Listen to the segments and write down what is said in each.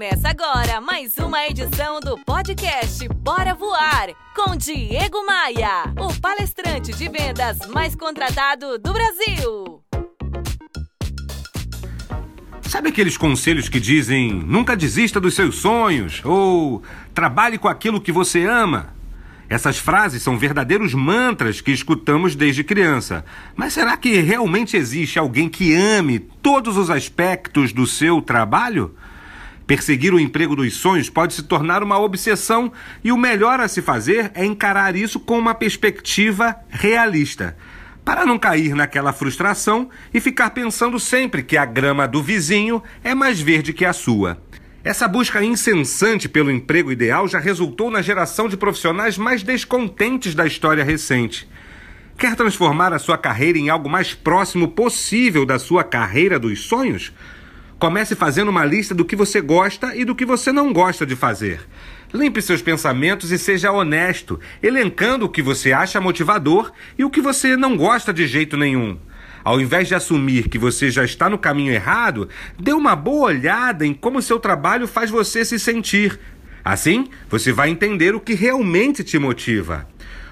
Começa agora mais uma edição do podcast Bora Voar com Diego Maia, o palestrante de vendas mais contratado do Brasil. Sabe aqueles conselhos que dizem nunca desista dos seus sonhos ou trabalhe com aquilo que você ama? Essas frases são verdadeiros mantras que escutamos desde criança. Mas será que realmente existe alguém que ame todos os aspectos do seu trabalho? Perseguir o emprego dos sonhos pode se tornar uma obsessão e o melhor a se fazer é encarar isso com uma perspectiva realista. Para não cair naquela frustração e ficar pensando sempre que a grama do vizinho é mais verde que a sua. Essa busca incessante pelo emprego ideal já resultou na geração de profissionais mais descontentes da história recente. Quer transformar a sua carreira em algo mais próximo possível da sua carreira dos sonhos? Comece fazendo uma lista do que você gosta e do que você não gosta de fazer. Limpe seus pensamentos e seja honesto, elencando o que você acha motivador e o que você não gosta de jeito nenhum. Ao invés de assumir que você já está no caminho errado, dê uma boa olhada em como seu trabalho faz você se sentir. Assim, você vai entender o que realmente te motiva.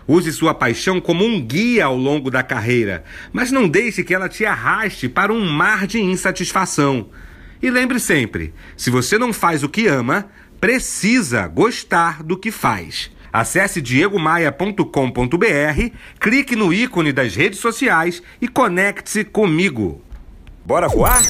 Use sua paixão como um guia ao longo da carreira, mas não deixe que ela te arraste para um mar de insatisfação. E lembre sempre: se você não faz o que ama, precisa gostar do que faz. Acesse diegomaia.com.br, clique no ícone das redes sociais e conecte-se comigo. Bora voar?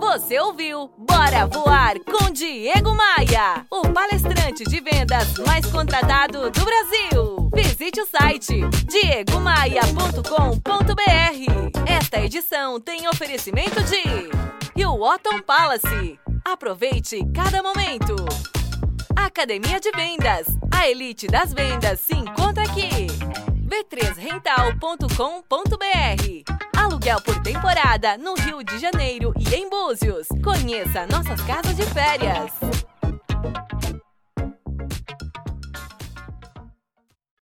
Você ouviu Bora Voar com Diego Maia, o palestrante de vendas mais contratado do Brasil. Visite o site diegomaia.com.br. Edição tem oferecimento de Hilton Palace. Aproveite cada momento. Academia de Vendas. A elite das vendas se encontra aqui. b3rental.com.br. Aluguel por temporada no Rio de Janeiro e em Búzios. Conheça nossas casas de férias.